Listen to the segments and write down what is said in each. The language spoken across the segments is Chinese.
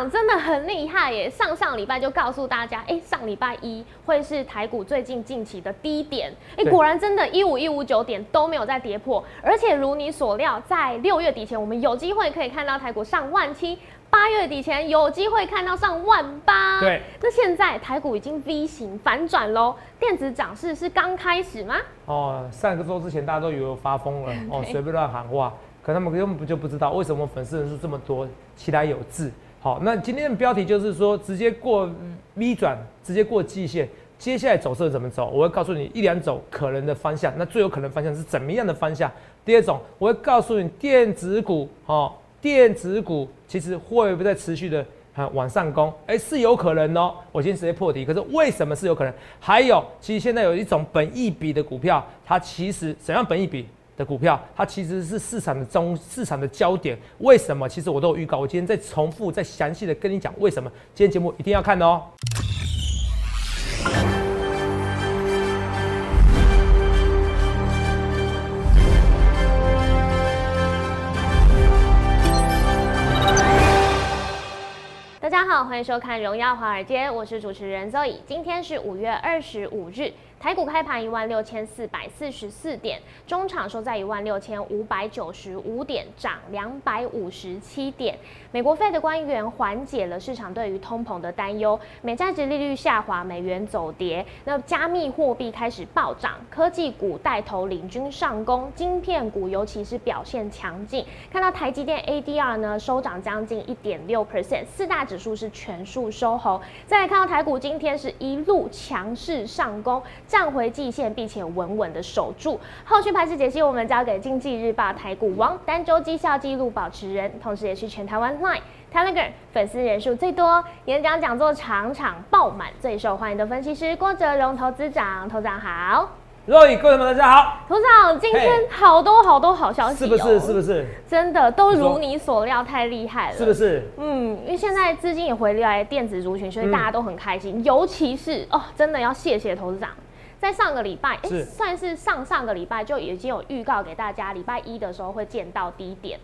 长真的很厉害耶！上上礼拜就告诉大家，哎，上礼拜一会是台股最近近期的低点，哎，果然真的，一五一五九点都没有再跌破，而且如你所料，在六月底前，我们有机会可以看到台股上万七，八月底前有机会看到上万八。对，那现在台股已经 V 型反转喽，电子涨势是刚开始吗？哦，上个周之前大家都以为我发疯了，哦，随便乱喊话。可他们根本就不知道为什么粉丝人数这么多，期待有字。好，那今天的标题就是说，直接过 V 转，直接过季线，接下来走势怎么走？我会告诉你一两种可能的方向，那最有可能方向是怎么样的方向？第二种，我会告诉你电子股，哦，电子股其实会不会在持续的啊往上攻？哎，是有可能哦。我先直接破题，可是为什么是有可能？还有，其实现在有一种本益比的股票，它其实怎样本益比？的股票，它其实是市场的中市场的焦点。为什么？其实我都有预告，我今天再重复、再详细的跟你讲为什么。今天节目一定要看哦。大家好，欢迎收看《荣耀华尔街》，我是主持人 Zoe。今天是五月二十五日。台股开盘一万六千四百四十四点，中场收在一万六千五百九十五点，涨两百五十七点。美国费的官员缓解了市场对于通膨的担忧，美债值利率下滑，美元走跌，那加密货币开始暴涨，科技股带头领军上攻，晶片股尤其是表现强劲。看到台积电 ADR 呢收涨将近一点六 percent，四大指数是全数收红。再来看到台股今天是一路强势上攻。站回季线，并且稳稳的守住。后续盘势解析，我们交给经济日报台股王、单周绩效记录保持人，同时也是全台湾 Line、Telegram 粉丝人数最多、演讲讲座场场爆满、最受欢迎的分析师郭哲荣投资长。投资长好，各位各位们大家好。投资长今天好多好多好消息，是不是？是不是？真的都如你所料，太厉害了，是不是？嗯，因为现在资金也回流来电子族群，所以大家都很开心。尤其是哦，真的要谢谢投资长。在上个礼拜，哎，算是上上个礼拜就已经有预告给大家，礼拜一的时候会见到低点，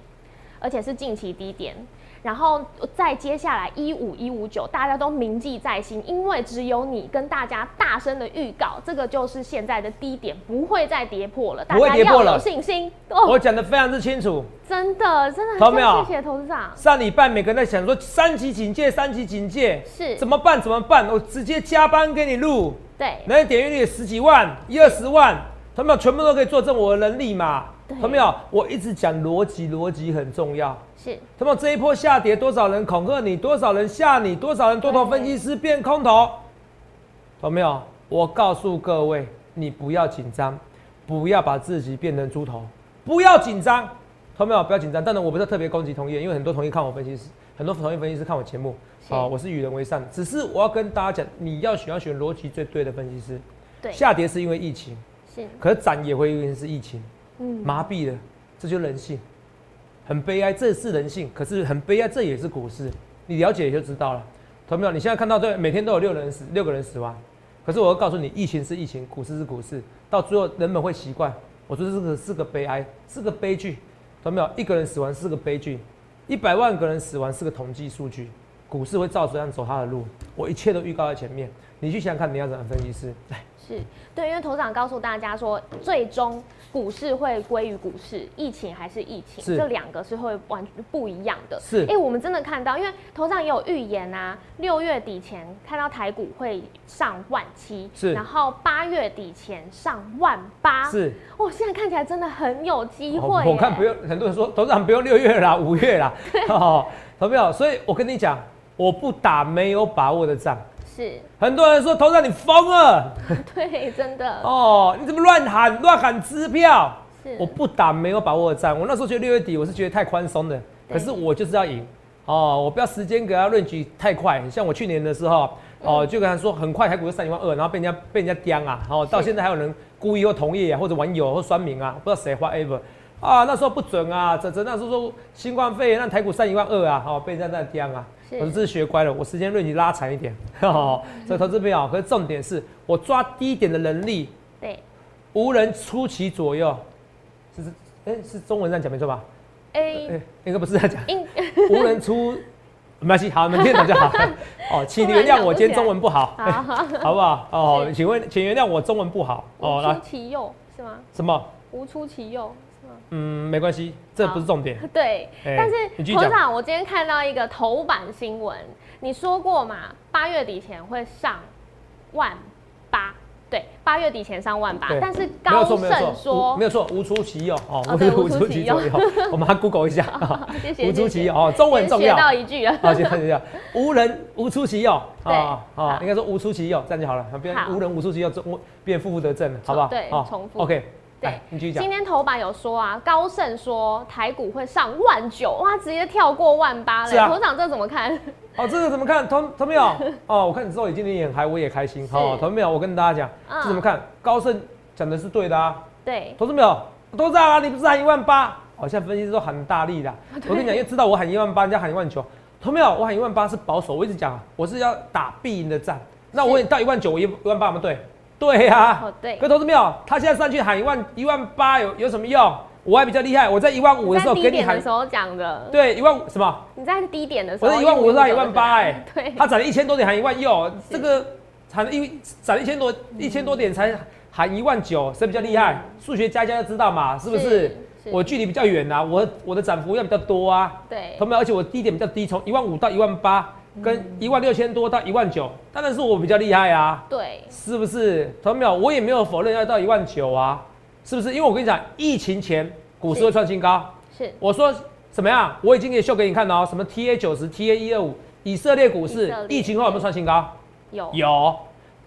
而且是近期低点。然后再接下来一五一五九，大家都铭记在心，因为只有你跟大家大声的预告，这个就是现在的低点，不会再跌破了，大家要有信心。我讲的非常之清楚，真的真的，很谢谢投资长。上礼拜每个人在想说三级警戒，三级警戒是怎么办？怎么办？我直接加班给你录。对，那点阅率十几万、一二十万，他们全部都可以作证我的能力嘛？有没有，我一直讲逻辑，逻辑很重要。是，他们这一波下跌，多少人恐吓你，多少人吓你，多少人多头分析师变空头，有没有？我告诉各位，你不要紧张，不要把自己变成猪头，不要紧张，有没有？不要紧张。当然，我不是特别攻击同业，因为很多同业看我分析师，很多同业分析师看我节目。好，我是与人为善，只是我要跟大家讲，你要选要选逻辑最对的分析师。对，下跌是因为疫情，是，可是涨也会因为是疫情，嗯，麻痹了，这就人性，很悲哀，这是人性，可是很悲哀，这也是股市，你了解也就知道了，同没有？你现在看到对，每天都有六人死，六个人死亡，可是我要告诉你，疫情是疫情，股市是股市，到最后人们会习惯。我说这个是个悲哀，是个悲剧，同没有？一个人死亡是个悲剧，一百万个人死亡是个统计数据。股市会照这样走它的路，我一切都预告在前面。你去想想看，你要怎么分析师？来，是对，因为头长告诉大家说，最终股市会归于股市，疫情还是疫情，这两个是会完全不一样的。是，哎，我们真的看到，因为头上也有预言啊，六月底前看到台股会上万七，是，然后八月底前上万八，是。哦，现在看起来真的很有机会。我看不用，很多人说头上不用六月啦，五月啦，哦，投票？所以我跟你讲。我不打没有把握的仗，是。很多人说头上你疯了，对，真的。哦，你怎么乱喊乱喊支票？是。我不打没有把握的仗，我那时候觉得六月底我是觉得太宽松的，可是我就是要赢。哦，我不要时间给他论局太快，像我去年的时候哦，就跟他说很快台股就三一万二，然后被人家被人家刁啊，哦，到现在还有人故意或同意啊，或者网友或酸民啊，不知道谁发 ever 啊，那时候不准啊，这这那时候说新冠肺炎让台股上一万二啊，哦，被人家在刁啊。我这是学乖了，我时间论你拉长一点，所以投资朋友，可是重点是我抓低点的能力，对，无人出其左右，是是，哎，是中文这样讲没错吧？哎，应该不是这样讲，无人出没关系，好，你们听得懂就好。哦，请原谅我今天中文不好，好好，好不好？哦是，请问，请原谅我中文不好。哦，出，其右是吗？什么？无出其右？嗯，没关系，这不是重点。对，哎但是头长，我今天看到一个头版新闻，你说过嘛，八月底前会上万八，对，八月底前上万八，但是高盛说无没有错，无出其右哦，无无出出其右我们还 Google 一下啊，谢谢无出其右 哦，中文重学要。到一句了，好，谢谢谢谢。无人无出其右对啊应该说无出其右，这样就好了，变好无人无出其右，中变负负得正了，好不好？对好重复，OK，对，你继续讲今。天头版有说啊，高盛说台股会上万九，哇，直接跳过万八了。是啊头长这怎么看？哦，这个怎么看？同同没有？哦，我看你之后你今天也很嗨，我也开心。哦，同没有？我跟大家讲，嗯这怎么看？高盛讲的是对的啊，对，投资没有？都知道啊，你不是喊一万八？好像分析师都喊很大力的。我跟你讲，因为知道我喊一万八，人家喊一万九。投没有？我喊一万八是保守，我一直讲啊，我是要打必赢的战。那我也到一万九，我一一万八，有没有对？对呀、哦对可投资没有？他现在上去喊一万一万八有有什么用？我还比较厉害，我在一万五的时候给你喊点的时候讲的，对一万五什么？你在低点的时候，我是一万五，到一万八，159哎，对，他涨了一千多点喊一万六，这个喊一涨一千多一千多点才喊一万九，谁比较厉害？数学加一加就知道嘛，是不是？是我距离比较远啊，我我的涨幅要比较多啊，对同，没有？而且我低点比较低，从一万五到一万八，跟一万六千多到一万九，当然是我比较厉害啊，对，是不是？同没有？我也没有否认要到一万九啊，是不是？因为我跟你讲，疫情前股市会创新高。是我说怎么样？我已经给秀给你看了哦，什么 TA 九十、TA 一二五，以色列股市列疫情后有没有创新高？有有，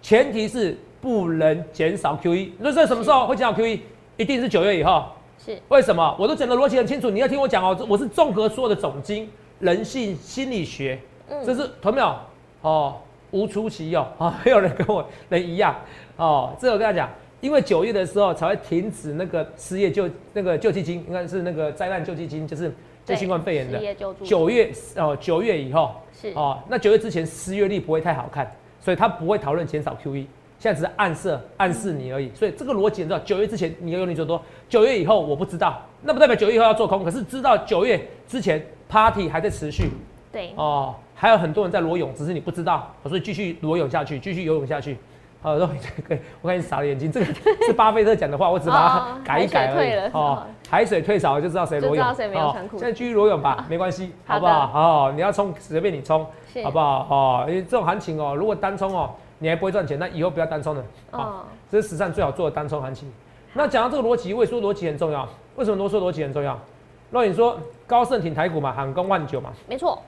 前提是不能减少 QE。那这什么时候会减少 QE？一定是九月以后。是为什么？我都讲的逻辑很清楚，你要听我讲哦。我是综合所有的总经、人性、心理学，嗯。这是同没有？哦，无出其右。啊，没有人跟我人一样。哦。这我跟他讲，因为九月的时候才会停止那个失业救那个救济金，应该是那个灾难救济金，就是就新冠肺炎的。九月哦，九月以后是。哦，那九月之前失业率不会太好看，所以他不会讨论减少 QE。现在只是暗示暗示你而已，所以这个逻辑你知道，九月之前你要用力做多，九月以后我不知道，那不代表九月以后要做空，可是知道九月之前 party 还在持续对，哦，还有很多人在裸泳，只是你不知道，所以继续裸泳下去，继续游泳下去。好，然后这个我看你傻了眼睛，这个 是巴菲特讲的话，我只把哦它改一改而已海水退了。哦，海水退潮了就知道谁裸泳，就知道谁没穿裤子现在继续裸泳吧，没关系，好不好？哦，你要冲随便你冲，好不好？哦，因为这种行情哦，如果单冲哦，你还不会赚钱，那以后不要单冲了。好，哦，这是史上最好做的单冲行情。那讲到这个逻辑，我也说逻辑很重要。为什么我说逻辑很重要？那你说高盛挺台股嘛，喊攻万九嘛。没错，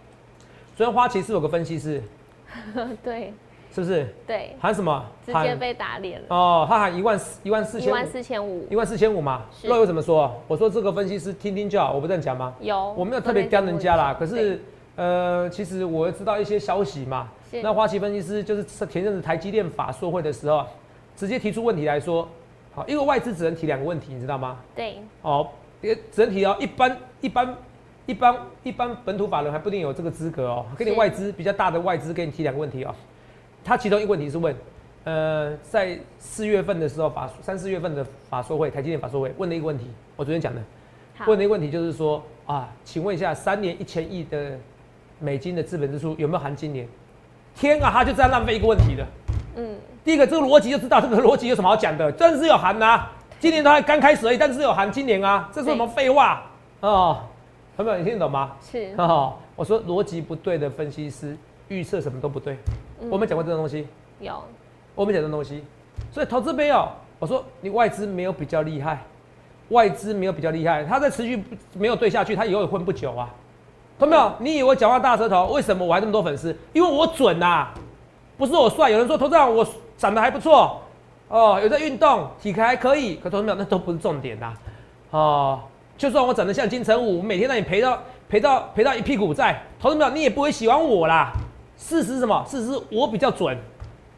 昨天花旗是有个分析师，对是不是对，喊什么？直接被打脸了，哦，他喊一万四一万四千五一万四千五一万四千五嘛。是那又怎么说？我说这个分析师听听就好，我不这样讲吗？有，我没有特别刁人家啦，可是呃，其实我知道一些消息嘛。那花旗分析师就是前阵子台积电法说会的时候，直接提出问题来说，好，因为外资只能提两个问题，你知道吗？对哦，也只能提哦，一般一般一般一般本土法人还不一定有这个资格哦。给你外资比较大的外资给你提两个问题哦，他其中一个问题是问，呃，在四月份的时候法三四月份的法说会，台积电法说会问了一个问题，我昨天讲的，问了一个问题就是说啊，请问一下，三年一千亿的美金的资本支出有没有含今年？天啊，他就这样浪费一个问题了。嗯，第一个，这个逻辑就知道这个逻辑有什么好讲的，真是有含呐、今年都还刚开始而已，但是有含今年啊，这是什么废话？哦？朋友，你听得懂吗？是哦，我说逻辑不对的分析师预测什么都不对，嗯我们讲过这种东西，有我们讲这种东西，所以投资没有，我说你外资没有比较厉害，外资没有比较厉害，他在持续不没有对下去，他以后也混不久啊。懂没有？你以为我讲话大舌头？为什么我还那么多粉丝？因为我准呐、不是我帅。有人说投资长我长得还不错，哦，有在运动，体格还可以。可投资朋友那都不是重点呐、哦，就算我长得像金城武，我每天让你赔到赔到赔到一屁股债，投资朋友你也不会喜欢我啦。事实是什么？事实是我比较准，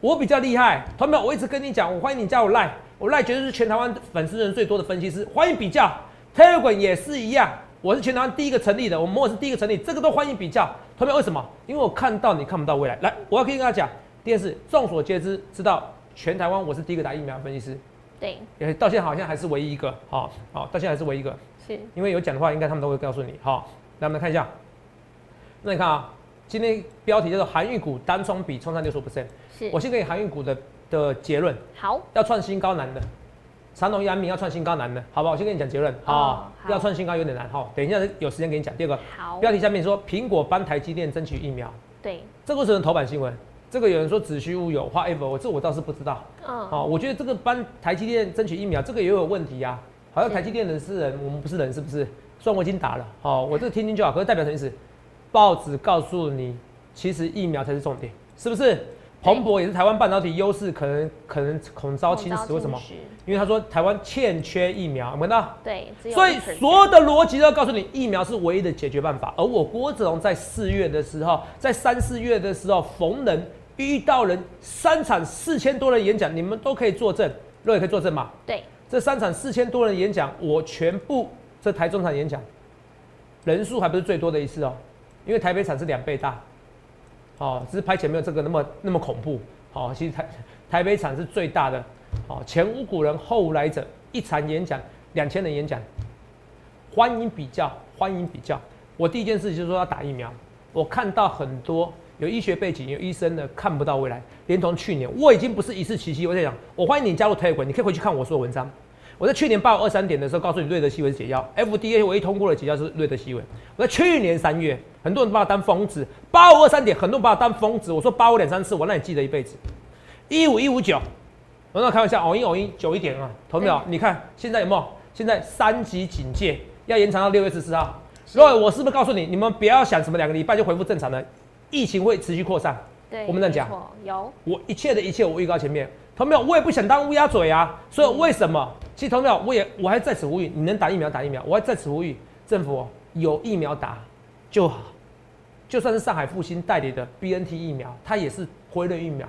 我比较厉害。投资朋友，我一直跟你讲，我欢迎你加我赖，我赖绝对是全台湾粉丝人最多的分析师，欢迎比较。Telegram 也是一样，我是全台湾第一个成立的，我们摩尔是第一个成立，这个都欢迎比较。投票为什么？因为我看到你看不到未来。来，我要跟大家讲，第二是众所皆知，知道全台湾我是第一个打疫苗的分析师，对也到现在好像还是唯一一个。好、好、到现在还是唯一一个，是因为有讲的话，应该他们都会告诉你。好、来我们来看一下，那你看啊，今天标题叫做韩运股单冲比冲上六十 percent。是我先给韩运股的的结论，好，要创新高难的，长隆、阳明要创新高难的，好不好？我先跟你讲结论好要创新高有点难哈。等一下有时间给你讲。第二个好，标题下面说苹果帮台积电争取疫苗，对，这个是头版新闻。这个有人说子虚乌有，whatever，我这我倒是不知道。嗯，哦，我觉得这个帮台积电争取疫苗，这个也有问题呀、好像台积电人是人，我们不是人，是不是？虽然我已经打了，哦，我这个听听就好，可是代表什么意思？报纸告诉你，其实疫苗才是重点，是不是？彭博也是台湾半导体优势，可能可能恐遭侵蚀，为什么？因为他说台湾欠缺疫苗，有没有到？对，所以所有的逻辑都要告诉你，疫苗是唯一的解决办法。而我郭子龙在四月的时候，在三四月的时候，逢人遇到人三场四千多人演讲，你们都可以作证，若也可以作证嘛？对，这三场四千多人演讲，我全部这台中场演讲。人数还不是最多的一次哦，因为台北场是两倍大，哦，只是拍前没有这个那么那么恐怖，哦，其实台台北场是最大的，哦，前无古人后无来者，一场演讲两千人演讲，欢迎比较，欢迎比较。我第一件事就是说要打疫苗，我看到很多有医学背景、有医生的看不到未来，连同去年我已经不是一次奇迹。我在讲，我欢迎你加入 Telegram，你可以回去看我说的文章。我在去年八月二三点的时候告诉你瑞德西韦是解药，FDA 唯一通过的解药是瑞德西韦。我在去年三月，很多人把我当疯子，八五二三点，很多人把我当疯子。我说八五两三次，我让你记得一辈子。一五一五九，我那开玩笑，偶一偶一久一点啊，投没有？你看现在有没有？现在三级警戒要延长到六月十四号。是所以我是不是告诉你，你们不要想什么两个礼拜就恢复正常了，疫情会持续扩散。对，我们这样讲，有，我一切的一切我预告前面，同没有？我也不想当乌鸦嘴啊，所以为什么？其实同没有？我也我还在此呼吁，你能打疫苗打疫苗，我还在此呼吁政府哦有疫苗打就好，就算是上海复兴代理的 BNT 疫苗，它也是辉瑞疫苗，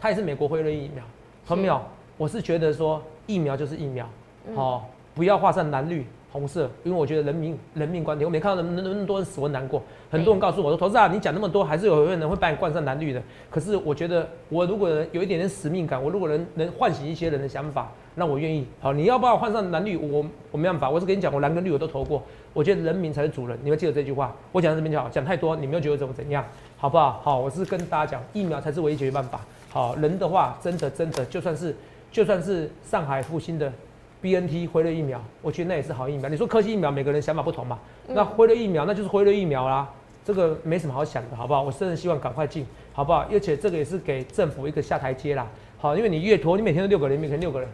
它也是美国辉瑞疫苗，同没有？我是觉得说疫苗就是疫苗，嗯哦，不要画上蓝绿红色，因为我觉得人民人命关天，我没看到那么那么多人死，我难过。很多人告诉我说，投资啊，你讲那么多，还是有人会把你冠上蓝绿的。可是我觉得，我如果有一点点使命感，我如果能能唤醒一些人的想法，那我愿意。好，你要把我换上蓝绿，我我没办法，我是跟你讲，我蓝跟绿我都投过。我觉得人民才是主人，你们记得这句话。我讲到这边就好，讲太多你们又觉得怎么怎样，好不好？好，我是跟大家讲，疫苗才是唯一解决办法。好，人的话，真的真的，就算是就算是上海复兴的 BNT 辉瑞疫苗，我觉得那也是好疫苗。你说科技疫苗，每个人想法不同嘛？那辉瑞疫苗那就是辉瑞疫苗啦，这个没什么好想的，好不好？我真的希望赶快进，好不好？而且这个也是给政府一个下台阶啦。好，因为你越拖，你每天都六个人，每天六个人，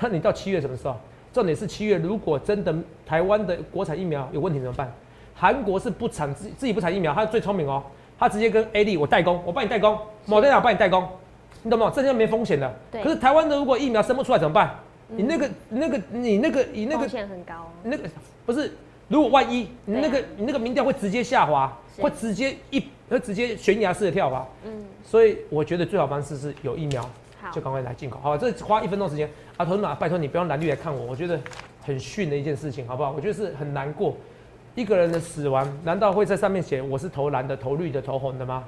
那你到七月什么时候？重点是七月，如果真的台湾的国产疫苗有问题怎么办？韩国是不产自自己不产疫苗，他最聪明哦，他直接跟 A D 我代工，我帮你代工，某电脑帮你代工，你懂不懂？这些没风险的。对可是台湾的如果疫苗生不出来怎么办？你那个、那个、你那个、你那个风险很高，那个不是，如果万一你那个、啊。你那个民调会直接下滑，是。会直接一会直接悬崖式的跳滑，嗯，所以我觉得最好方式是有疫苗就，赶快来进口。好，这花一分钟时间。啊，同志们，拜托你不要用蓝绿来看我，我觉得很逊的一件事情，好不好？我觉得是很难过，一个人的死亡，难道会在上面写我是投蓝的、投绿的、投红的吗？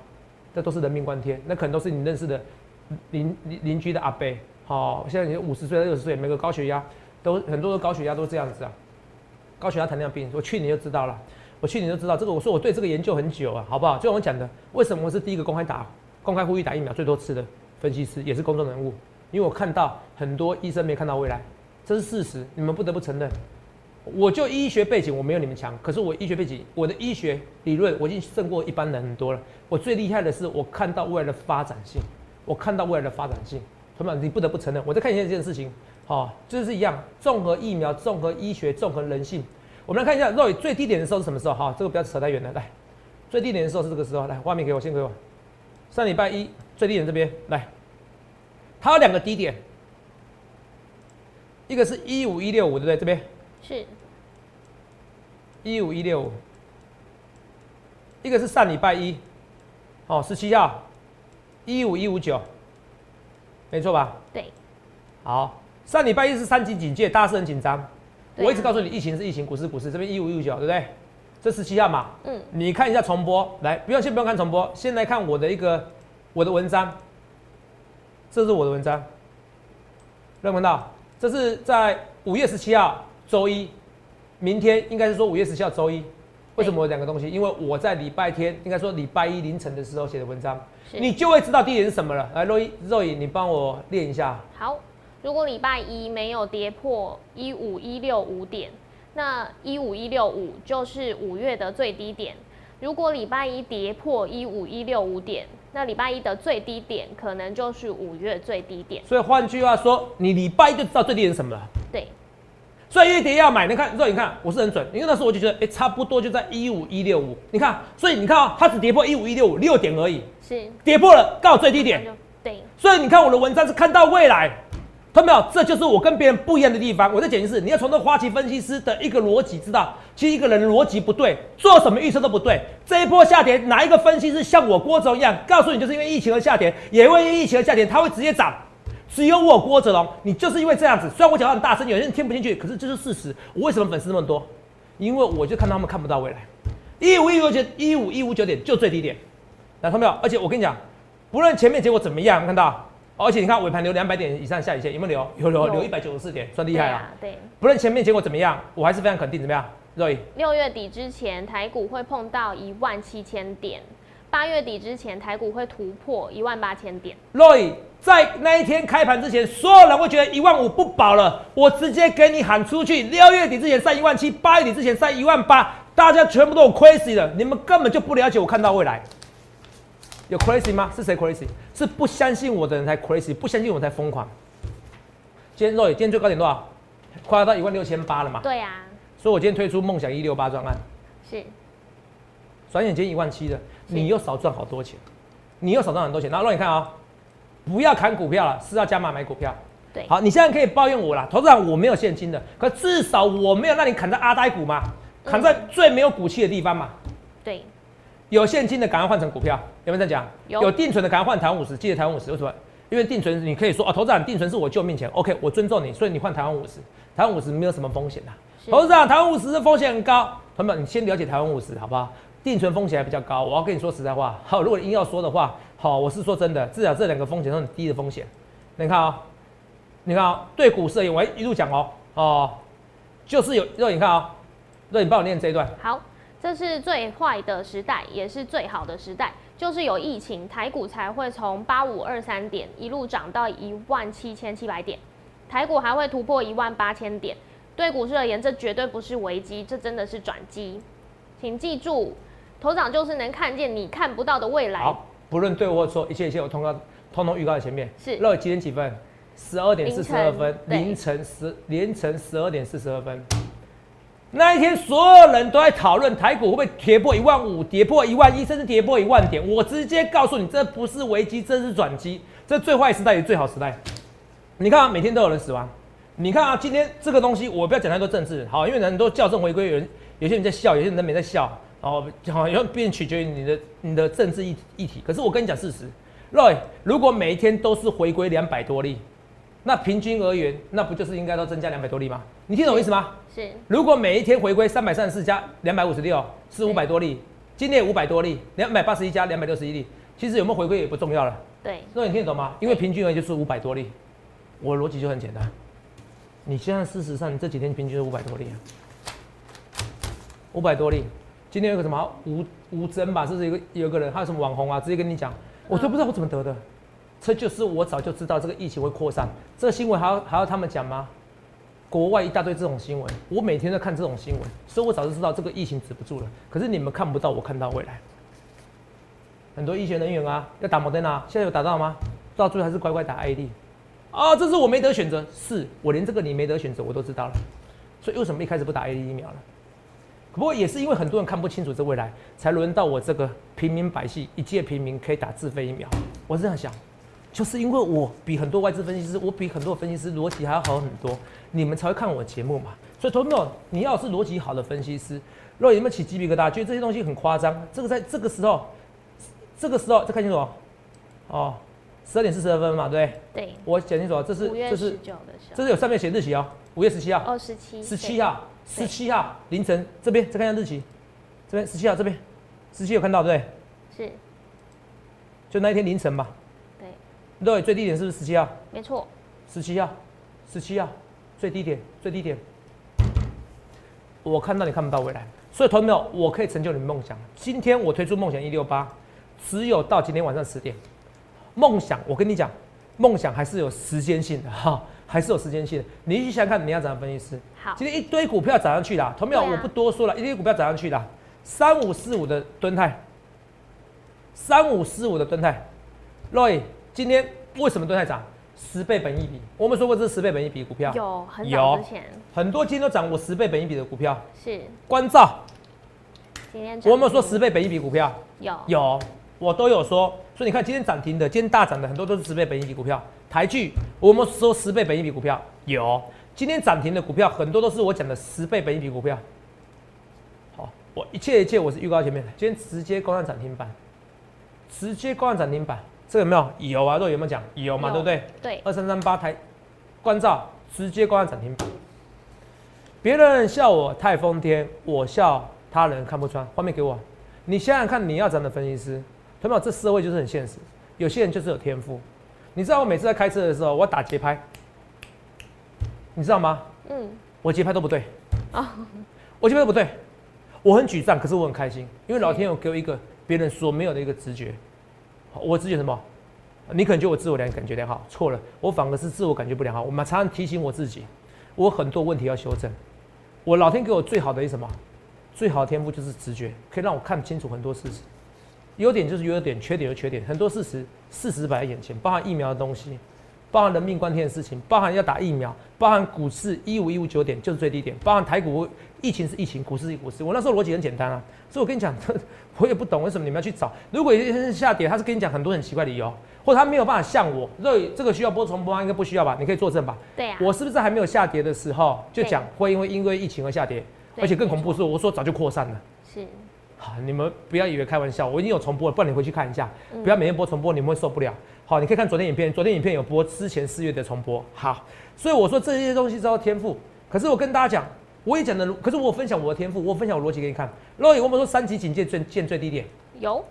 这都是人命关天，那可能都是你认识的邻邻邻居的阿伯，哦、现在你五十岁、六十岁，每个高血压都很多的高血压都这样子啊，高血压、糖尿病，我去年就知道了，我去年就知道这个，我说我对这个研究很久啊，好不好？就像我讲的，为什么我是第一个公开打、公开呼吁打疫苗最多次的分析师，也是公众人物，因为我看到很多医生没看到未来，这是事实，你们不得不承认。我就医学背景我没有你们强，可是我医学背景，我的医学理论我已经胜过一般人很多了。我最厉害的是我看到未来的发展性，我看到未来的发展性。同学们，你不得不承认，我再看一下这件事情，好、就是一样，综合疫苗、综合医学、综合人性。我们来看一下，肉最低点的时候是什么时候？哈、这个不要扯太远了，来，最低点的时候是这个时候，来，画面给我，先给我。上礼拜一最低点这边来，它有两个低点，一个是一五一六五，对不对？这边是一五一六五，一个是上礼拜一，哦，十七号，一五一五九，没错吧？对，好，上礼拜一是三级警戒，大家是很紧张。啊我一直告诉你，疫情是疫情，股市股市，这边一五一五九，对不对？这十七号嘛，嗯，你看一下重播，来，不用先不用看重播，先来看我的一个我的文章，这是我的文章，认不认到？这是在五月十七号周一，明天应该是说五月十七号周一，为什么有两个东西？因为我在礼拜天，应该说礼拜一凌晨的时候写的文章，你就会知道低点是什么了。来，若一肉颖，你帮我练一下。好，如果礼拜一没有跌破一五一六五点，那一五一六五就是五月的最低点。如果礼拜一跌破一五一六五点，那礼拜一的最低点可能就是五月最低点。所以换句话说，你礼拜一就知道最低点是什么了。对，所以越跌要买。你看肉，你看我是很准，因为那时候我就觉得，哎、差不多就在一五一六五。你看，所以你看啊、它只跌破一五一六五六点而已，是跌破了刚好最低点对，所以你看我的文章是看到未来，看到没有？这就是我跟别人不一样的地方。我在讲的是，你要从这花旗分析师的一个逻辑知道，其实一个人逻辑不对，做什么预测都不对。这一波下跌，哪一个分析师像我郭总一样，告诉你就是因为疫情而下跌，也会因为疫情而下跌，它会直接涨。只有我郭哲龙，你就是因为这样子。虽然我讲话很大声，有些人听不进去，可是这是事实。我为什么粉丝那么多？因为我就看到他们看不到未来。一五一五九一五一五九点就最低点，来看到没有？而且我跟你讲，不论前面结果怎么样，看到，哦而且你看尾盘留两百点以上下影线，有没有留？有留，留一百九十四点，算厉害啊，对。不论前面结果怎么样，我还是非常肯定，怎么样？肉颖，六月底之前，台股会碰到一万七千点；八月底之前，台股会突破一万八千点。肉颖在那一天开盘之前，所有人会觉得一万五不保了，我直接给你喊出去，六月底之前上一万七，八月底之前上一万八，大家全部都有 crazy 了，你们根本就不了解我看到未来。有 crazy 吗？是谁 crazy？是不相信我的人才 crazy，不相信我才疯狂。今天肉眼，今天最高点多少？快要到一万六千八了嘛。对啊，所以我今天推出梦想一六八专案，是转眼间一万七了，你又少赚好多钱，你又少赚很多钱。然后让你看啊、不要砍股票了，是要加码买股票。对，好，你现在可以抱怨我了，投资长我没有现金的，可至少我没有让你砍在阿呆股嘛，砍在最没有骨气的地方嘛。对，有现金的赶快换成股票，有没有这样讲？有定存的赶快换台湾五十，记得台湾五十为什么？因为定存你可以说哦，投资长定存是我救命钱，OK，我尊重你，所以你换台湾五十，台湾五十没有什么风险的、是投资长台湾五十的风险很高，朋友们你先了解台湾五十好不好？定存风险还比较高，我要跟你说实在话，好，如果你硬要说的话，好，我是说真的，至少这两个风险都很低的风险。你看啊、你看啊、对股市而言，我还一路讲哦，哦，就是有，肉你看啊、肉你帮我念这一段。好，这是最坏的时代，也是最好的时代。就是有疫情，台股才会从八五二三点一路涨到一万七千七百点，台股还会突破一万八千点。对股市而言，这绝对不是危机，这真的是转机。请记住，头长就是能看见你看不到的未来。好，不论对或错，一切一切我通告通通预告在前面。是肉几点几分？十二点四十二分，凌凌晨十凌晨十二点四十二分。那一天，所有人都在讨论台股会不会跌破一万五、跌破一万一，甚至跌破一万点。我直接告诉你，这不是危机，这是转机，这最坏时代也是最好时代。你看啊，每天都有人死亡。你看啊，今天这个东西，我不要讲太多政治，好，因为人都校正回归，有人有些人在笑，有些人没在笑，哦，好，像变取决于你的你的政治议议题。可是我跟你讲事实，Roy，如果每一天都是回归两百多例，那平均而言，那不就是应该都增加两百多例吗？你听懂我意思吗？是如果每一天回归三百三十四加两百五十六是五百多例，今天五百多例，两百八十一加两百六十一例，其实有没有回归也不重要了。对，那你听得懂吗？因为平均而言就是五百多例，我的逻辑就很简单。你现在事实上你这几天平均是五百多例啊，五百多例。今天有个什么吴吴真吧，这是一个有个人，还有什么网红啊，直接跟你讲，我都不知道我怎么得的。这就是我早就知道这个疫情会扩散，这个新闻还要还要他们讲吗？国外一大堆这种新闻，我每天都看这种新闻，所以我早就知道这个疫情止不住了。可是你们看不到，我看到未来。很多医学人员啊，要打摩登啊，现在有打到吗？到最后还是乖乖打 AD。啊，这是我没得选择，是我连这个你没得选择我都知道了。所以为什么一开始不打 AD 疫苗了？不过也是因为很多人看不清楚这未来，才轮到我这个平民百姓一介平民可以打自费疫苗。我是这样想，就是因为我比很多外资分析师，我比很多分析师逻辑还要好很多，你们才会看我节目嘛。所以，投资者，你要是逻辑好的分析师，如果有没有起鸡皮疙瘩，觉得这些东西很夸张，这个在这个时候，这个时候再看清楚哦，哦，十二点四十二分嘛，对不对？对，我讲清楚哦，这是这是这是有上面写日期哦，五月十七号。二十七，十七号，十七号凌晨这边再看一下日期，这边十七号这边，十七有看到对不对？是，就那一天凌晨吧。对，对，最低点是不是十七号？没错，十七号，十七号最低点，最低点。我看到你看不到未来，所以，同学们，我可以成就你们梦想。今天我推出梦想一六八，只有到今天晚上十点。梦想，我跟你讲，梦想还是有时间性的哈，还是有时间性的。你去想想看，你要怎样分析师？好，今天一堆股票涨上去了，同没有，我不多说了，一堆股票涨上去了，三五四五的吨泰，三五四五的吨泰，Roy，今天为什么吨泰涨？十倍本一比，我们说过这是十倍本一比股票，有很早之前很多今天都涨过十倍本一比的股票，是关照。今天我有没有说十倍本一比股票？有有，我都有说。所以你看今天涨停的，今天大涨的很多都是十倍本一比股票。台剧，我们说十倍本一比股票有，今天涨停的股票很多都是我讲的十倍本一比股票。好，我一切一切我是预告前面的，今天直接攻上涨停板，直接攻上涨停板。这有没有？有啊，都有没有讲？有嘛，对不对？对。二三三八台，关照直接关涨停板。别人笑我太疯癫，我笑他人看不穿。画面给我，你想想看，你要怎样的分析师？同学们，这社会就是很现实，有些人就是有天赋。你知道我每次在开车的时候，我打节拍，你知道吗？嗯。我节拍都不对啊，我节拍都不对，我很沮丧，可是我很开心，因为老天有给我一个别人所没有的一个直觉。我直觉什么？你可能觉得我自我良感觉良好，错了，我反而是自我感觉不良好。我们常常提醒我自己，我很多问题要修正。我老天给我最好的一什么？最好的天赋就是直觉，可以让我看清楚很多事实。优点就是优点，缺点就缺点。很多事实，事实摆在眼前，包含疫苗的东西，包含人命关天的事情，包含要打疫苗，包含股市一五一五九点就是最低点，包含台股疫情是疫情，股市是股市。我那时候逻辑很简单啊，所以我跟你讲。我也不懂为什么你们要去找。如果一天是下跌，他是跟你讲很多很奇怪的理由，或者他没有办法像我，所以这个需要播重播吗？应该不需要吧？你可以作证吧？对啊。我是不是还没有下跌的时候就讲会因为因为疫情而下跌？而且更恐怖是，我说早就扩散了。是。好，你们不要以为开玩笑，我已经有重播了，不然你回去看一下，不要每天播重播，你们会受不了。好，你可以看昨天影片，昨天影片有播之前四月的重播。好，所以我说这些东西叫天赋。可是我跟大家讲，我也讲的，可是我分享我的天赋，我分享我逻辑给你看。若以我们说三级警戒最见最低点。有，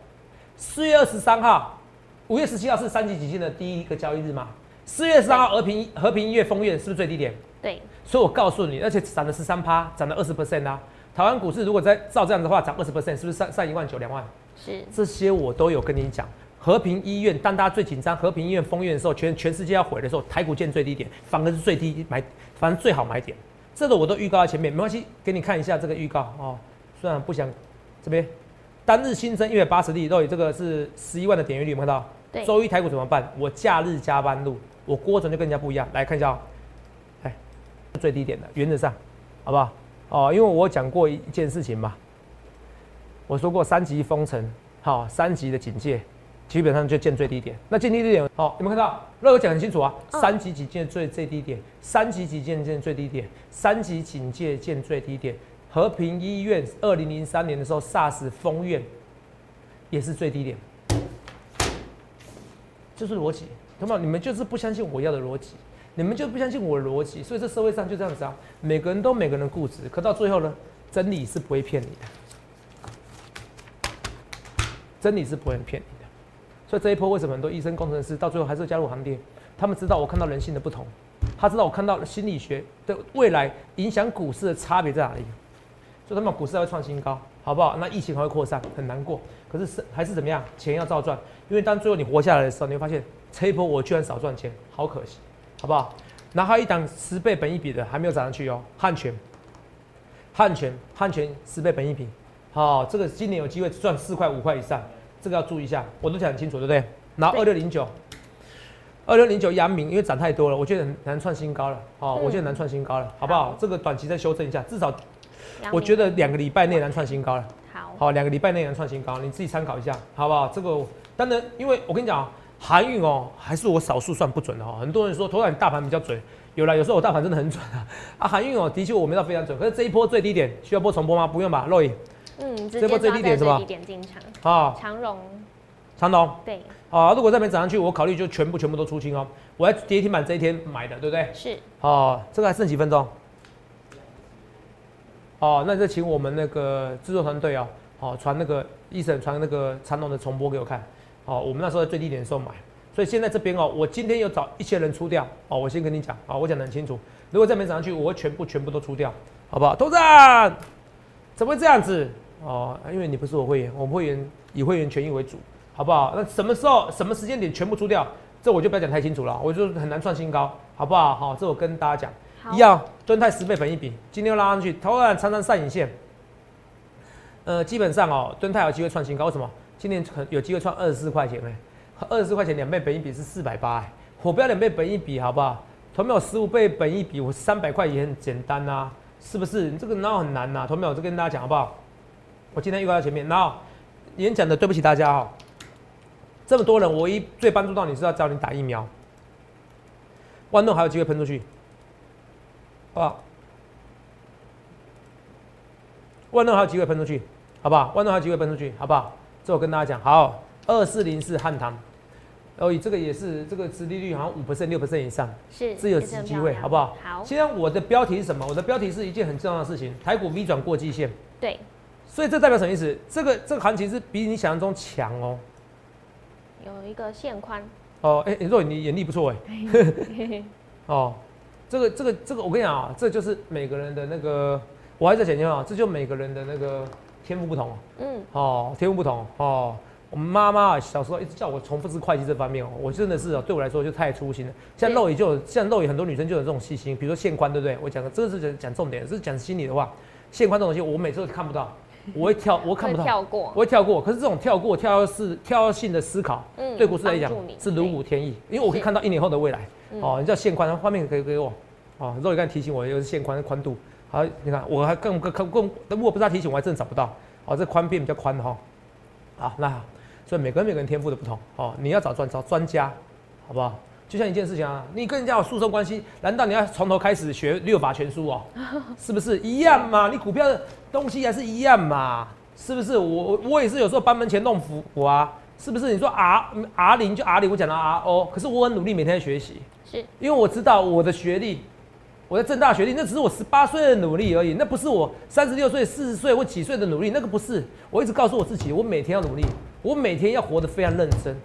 四月二十三号，五月十七号是三级警戒的第一个交易日吗？四月十三号和平和平音乐封院是不是最低点？对，所以我告诉你，而且涨了十三趴，涨了二十 percent 啊！台湾股市如果再照这样的话，涨二十 percent，是不是上上一万九两万？是，这些我都有跟你讲。和平医院当大家最紧张，和平医院封院的时候，全全世界要毁的时候，台股见最低点，反而是最低买，反正最好买点。这个我都预告在前面，没关系，给你看一下这个预告哦。虽然不想这边。单日新增一百八十例，到底这个是十一万的点阅率，有看到？对。周一台股怎么办？我假日加班录，我郭总就跟人家不一样。来看一下，哎，最低点的，原则上，好不好？哦，因为我讲过一件事情嘛，我说过三级封城，好，三级的警戒，基本上就见最低点。那见最低点，好，有没有看到？那我讲很清楚啊，三级警戒最最低点，三级警戒见最低点，三级警戒见最低点。和平医院二零零三年的时候，SARS 封院也是最低点，就是逻辑，同学们，你们就是不相信我要的逻辑，你们就不相信我的逻辑，所以这社会上就这样子啊，每个人都每个人固执，可到最后呢，真理是不会骗你的，真理是不会骗你的，所以这一波为什么很多医生工程师到最后还是加入行列？他们知道我看到人性的不同，他知道我看到心理学的未来影响股市的差别在哪里。就他们股市会创新高，好不好？那疫情还会扩散，很难过。可是是还是怎么样？钱要照赚，因为当最后你活下来的时候，你会发现这一波我居然少赚钱，好可惜，好不好？然后还有一档十倍本一比的还没有涨上去哦，汉泉，汉泉，汉泉十倍本一比，好，这个今年有机会赚四块五块以上，这个要注意一下，我都讲很清楚，对不对？然后二六零九，二六零九阳明，因为涨太多了，我觉得难创新高了，好，我觉得难创新高了，好不好？这个短期再修正一下，至少。我觉得两个礼拜内难创新高了。好，好，两个礼拜内难创新高，你自己参考一下，好不好？这个当然，因为我跟你讲啊，韩运哦，还是我少数算不准的哈。很多人说，头你大盘比较准，有了，有时候我大盘真的很准啊。啊，韩运哦，的确我没到非常准，可是这一波最低点需要播重播吗？不用吧，洛伊。嗯，这波最低点是吧？最低点进场。啊，长荣。长荣。对。啊，如果再没涨上去，我考虑就全部全部都出清哦。我在跌停板这一天买的，对不对？是。哦，这个还剩几分钟？哦，那就请我们那个制作团队哦，好传那个医生传那个长龙的重播给我看。哦，我们那时候在最低点的时候买，所以现在这边哦，我今天有找一些人出掉。哦，我先跟你讲，啊，我讲的很清楚。如果再没涨上去，我会全部全部都出掉，好不好？投赞。怎么会这样子？哦，因为你不是我会员，我们会员以会员权益为主，好不好？那什么时候、什么时间点全部出掉，这我就不要讲太清楚了，我就很难创新高，好不好？好，这我跟大家讲。一样，蹲泰十倍本一比，今天又拉上去，突然常常上影线。呃，基本上哦，蹲泰有机会创新高，为什么？今年很有机会创二十四块钱哎，二十四块钱两倍本一比是四百八哎，我不要两倍本一比好不好？同没有十五倍本一比，我三百块也很简单呐、是不是？你这个哪有很难呐、同没有？我就跟大家讲好不好？我今天预告在前面，然后演讲的对不起大家哈、这么多人，我一最帮助到你是要教你打疫苗，万弄还有机会喷出去，好不好？万能还有机会喷出去，好不好？万能还有机会喷出去，好不好？这我跟大家讲，好，二四零四汉唐，哦，这个也是这个殖利率好像五 percent 六 percent 以上，是这有机会，好不好？好，现在我的标题是什么？我的标题是一件很重要的事情，台股 V 转过季线，对，所以这代表什么意思？这个这个行情是比你想象中强哦。有一个线宽，哦，哎、欸，若你眼力不错哎。哦，这个这个这个，我跟你讲啊，这就是每个人的那个，我还在讲啊，这就每个人的那个天赋不同哦。嗯，哦，天赋不同哦。我们妈妈小时候一直叫我重复是会计这方面哦，我真的是哦，对我来说就太粗心了。像肉也就有，像肉也很多女生就有这种细心，比如说线宽，对不对？我讲的这个是讲讲重点，是讲心里的话。线宽这种东西，我每次都看不到，我会跳，我看不会到，跳过我，会跳过。可是这种跳过、跳跃式、跳跃性的思考，嗯对股市来讲是如虎添翼，因为我可以看到一年后的未来。嗯哦，你知道线宽，画面可以给我。哦，肉也刚才提醒我，又是线宽的宽度。好，你看我还更更更更，如果不知道提醒，我还真的找不到。哦，这宽边比较宽的哈。好，那好，所以每个人每个人天赋的不同。哦，你要找专找专家，好不好？就像一件事情啊，你跟人家有诉讼关系，难道你要从头开始学六法全书哦？是不是一样嘛？你股票的东西还是一样嘛？是不是？我我我也是有时候班门前弄斧我啊，是不是？你说 R R 零就 R 零，我讲到 R O，可是我很努力每天在学习，是因为我知道我的学历，我在正大学历，那只是我十八岁的努力而已，那不是我三十六岁、四十岁或几岁的努力，那个不是。我一直告诉我自己，我每天要努力，我每天要活得非常认真。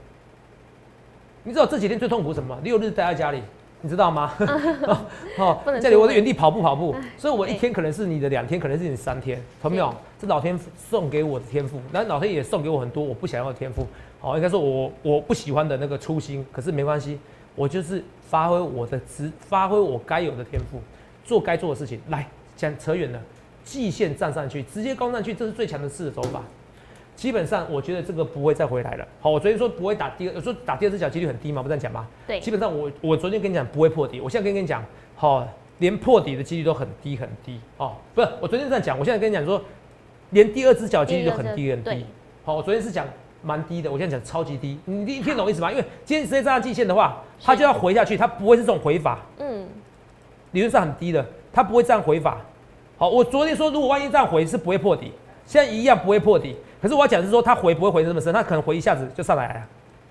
你知道这几天最痛苦什么吗？六日待在家里，你知道吗？哦哦不能，家里我在原地跑步跑步，所以我一天可能是你的两天，可能是你的三天，懂没有？这老天送给我的天赋，那老天也送给我很多我不想要的天赋。哦，应该说我我不喜欢的那个初心，可是没关系，我就是发挥我的职，发挥我该有的天赋，做该做的事情。来，讲扯远了，季线站上去，直接攻上去，这是最强的势的手法。基本上，我觉得这个不会再回来了。好，我昨天说不会打第二，我说打第二只脚几率很低嘛，不是这样讲吧？对基本上我我昨天跟你讲不会破底，我现在跟你讲，好、连破底的几率都很低很低哦。不是，我昨天这样讲，我现在跟你讲说，连第二只脚几率都很低很低。好，我昨天是讲蛮低的，我现在讲超级低，你你听懂意思吗？因为今天直接站上季线的话，它就要回下去，它不会是这种回法，嗯，理论上很低的，它不会这样回法。好，我昨天说如果万一这样回是不会破底，现在一样不会破底。可是我要讲的是说它回不会回得这么深，它可能回一下子就上来了，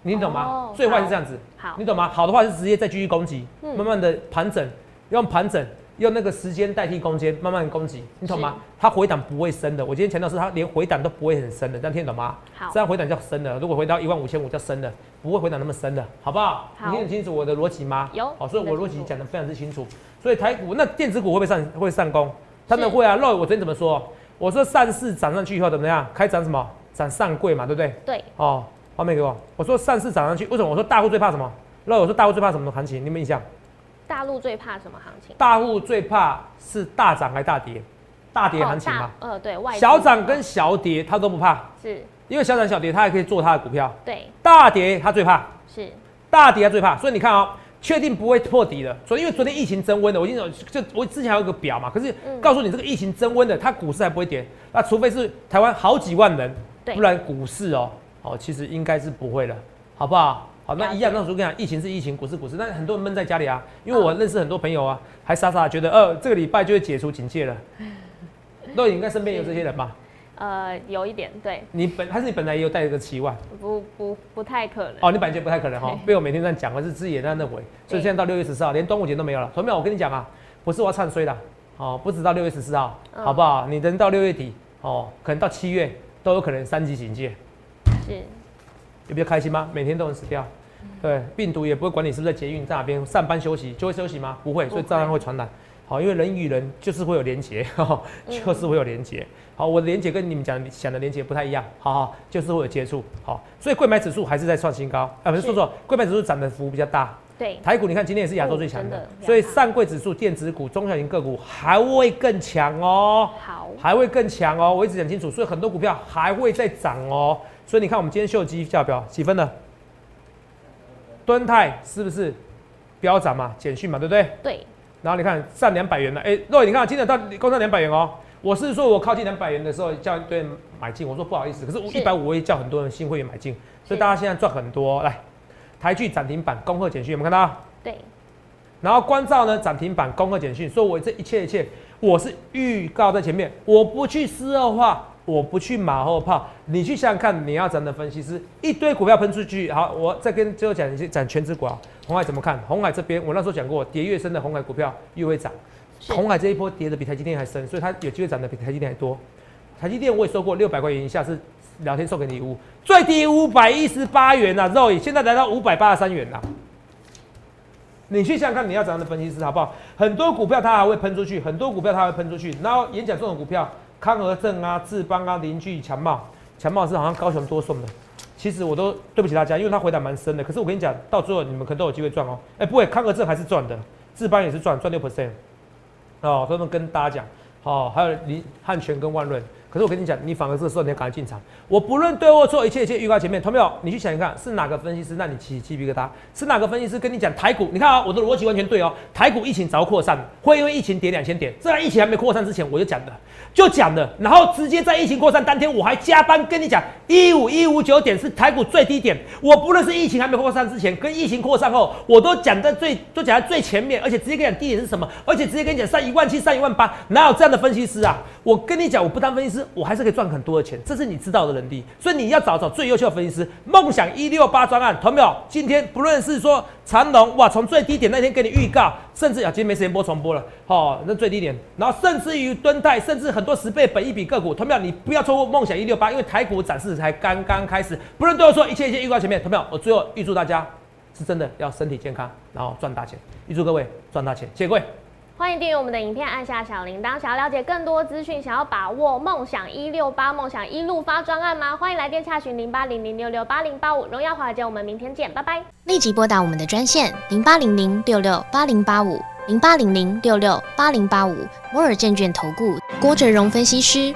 你懂吗哦？最坏是这样子，好你，懂吗？好的话是直接再继续攻击，嗯慢慢的盘整，用盘整，用那个时间代替空间，慢慢地攻击，你懂吗？它回档不会深的，我今天强调是它连回档都不会很深的，这样听得懂吗？好这样回档叫深的，如果回到一万五千五叫深的，不会回档那么深的，好不好？好你听得清楚我的逻辑吗？有好，所以我逻辑讲的非常之清楚。所以台股那电子股会不会上会上攻？他们是会啊。肉，我昨天怎么说？我说上市涨上去以后怎么样？开涨什么？涨上柜嘛，对不对？对，哦，画面给我。我说上市涨上去，为什么？我说大户最怕什么？肉，我说大户最怕什么行情？你有没有印象？大陆最怕什么行情？大陆最怕是大涨还大跌？大跌哦行情嘛。大呃，对外小涨跟小跌他都不怕，是，因为小涨小跌他还可以做他的股票。对，大跌他最怕，是，大跌他最怕。所以你看哦，确定不会破底的。所以因为昨天疫情增温的，我已经有就我之前还有一个表嘛，可是嗯告诉你这个疫情增温的，它股市还不会跌。那除非是台湾好几万人，不然股市哦哦其实应该是不会了，好不好？好，那一样，那时候跟你讲，疫情是疫情，股市股市，但很多人闷在家里啊，因为我认识很多朋友啊，还傻傻地觉得，呃，这个礼拜就会解除警戒了。那你应该身边有这些人吧？呃，有一点对，你本还是你本来也有带这个期望不不不太可能。哦，你本来就不太可能哈、对被我每天这样讲，我是自己也这样认为，所以对现在到六月十四号，连端午节都没有了。同学们，我跟你讲啊，不是我要唱衰的，哦，不止到六月十四号，嗯好不好？你等到六月底，哦，可能到七月都有可能三级警戒，是，有比较开心吗？每天都能死掉，对，病毒也不会管你是不是在捷运在哪边上班休息，就会休息吗？不会，所以照样会传染。好，因为人与人就是会有连结，嗯就是会有连结。好，我的连接跟你们讲想的连接不太一样，好好，就是会有接触，好，所以贵买指数还是在创新高，啊，不是说错，贵买指数涨的幅比较大。对，台股你看今天也是亚洲最强的，的所以上柜指数、电子股、中小型个股还会更强哦，好，还会更强哦，我一直讲清楚，所以很多股票还会再涨哦，所以你看我们今天秀基价表几分了？敦泰是不是飙涨嘛？简讯嘛，对不对？对，然后你看上两百元了，哎，若你看今天到攻上两百元哦。我是说我靠近两百元的时候叫一堆人买进，我说不好意思，可是我一百五我也叫很多人新会员买进，所以大家现在赚很多。来，台剧涨停板，恭贺简讯有没有看到？对。然后关照呢涨停板，恭贺简讯，说我这一切一切我是预告在前面，我不去私恶化。我不去马后炮，你去想想看，你要涨的分析师一堆股票喷出去，好，我再跟最后讲一些讲全指股啊，红海怎么看？红海这边我那时候讲过，跌越深的红海股票越会涨，红海这一波跌的比台积电还深，所以它有机会涨的比台积电还多。台积电我也说过，六百块钱以下是聊天送给礼物，最低五百一十八元呐，肉眼现在来到五百八十三元啦。你去想想看，你要涨的分析师好不好？很多股票它还会喷出去，很多股票它会喷出去，然后演讲这种股票。康和正啊，志邦啊，邻居强茂，强茂是好像高雄多送的。其实我都对不起大家，因为他回答蛮深的。可是我跟你讲，到最后你们可能都有机会赚哦。哎，不会，康和正还是赚的，志邦也是赚，赚六 percent。哦，都能跟大家讲。哦，还有林汉泉跟万润。可是我跟你讲，你反而这个时候你要赶快进场。我不论对或错，一切一切预告前面，同没有？你去想一看，是哪个分析师让你起鸡皮疙瘩？是哪个分析师跟你讲台股？你看啊，我的逻辑完全对哦。台股疫情早扩散，会因为疫情跌两千点。这在疫情还没扩散之前，我就讲的，就讲的。然后直接在疫情扩散当天，我还加班跟你讲，一五一五九点是台股最低点。我不论是疫情还没扩散之前，跟疫情扩散后，我都讲在最都讲在最前面，而且直接跟你讲低点是什么，而且直接跟你讲上一万七、上一万八，哪有这样的分析师啊？我跟你讲，我不当分析师，我还是可以赚很。多的钱，这是你知道的能力，所以你要找找最优秀的分析师。梦想一六八专案，同没有？今天不论是说长龙，哇，从最低点那天给你预告，甚至啊，今天没时间播重播了，好，那最低点，然后甚至于敦泰，甚至很多十倍本一笔个股，同没有？你不要错过梦想一六八，因为台股展示才刚刚开始。不论对我说，一切一切预告前面，同没有？我最后预祝大家是真的要身体健康，然后赚大钱，预祝各位赚大钱，谢谢各位。欢迎订阅我们的影片，按下小铃铛。想要了解更多资讯，想要把握梦想一六八、梦想一路发专案吗？欢迎来电洽询零八零零六六八零八五。荣耀华尔街，我们明天见，拜拜。立即拨打我们的专线零八零零六六八零八五零八零零六六八零八五摩尔证券投顾郭哲荣分析师。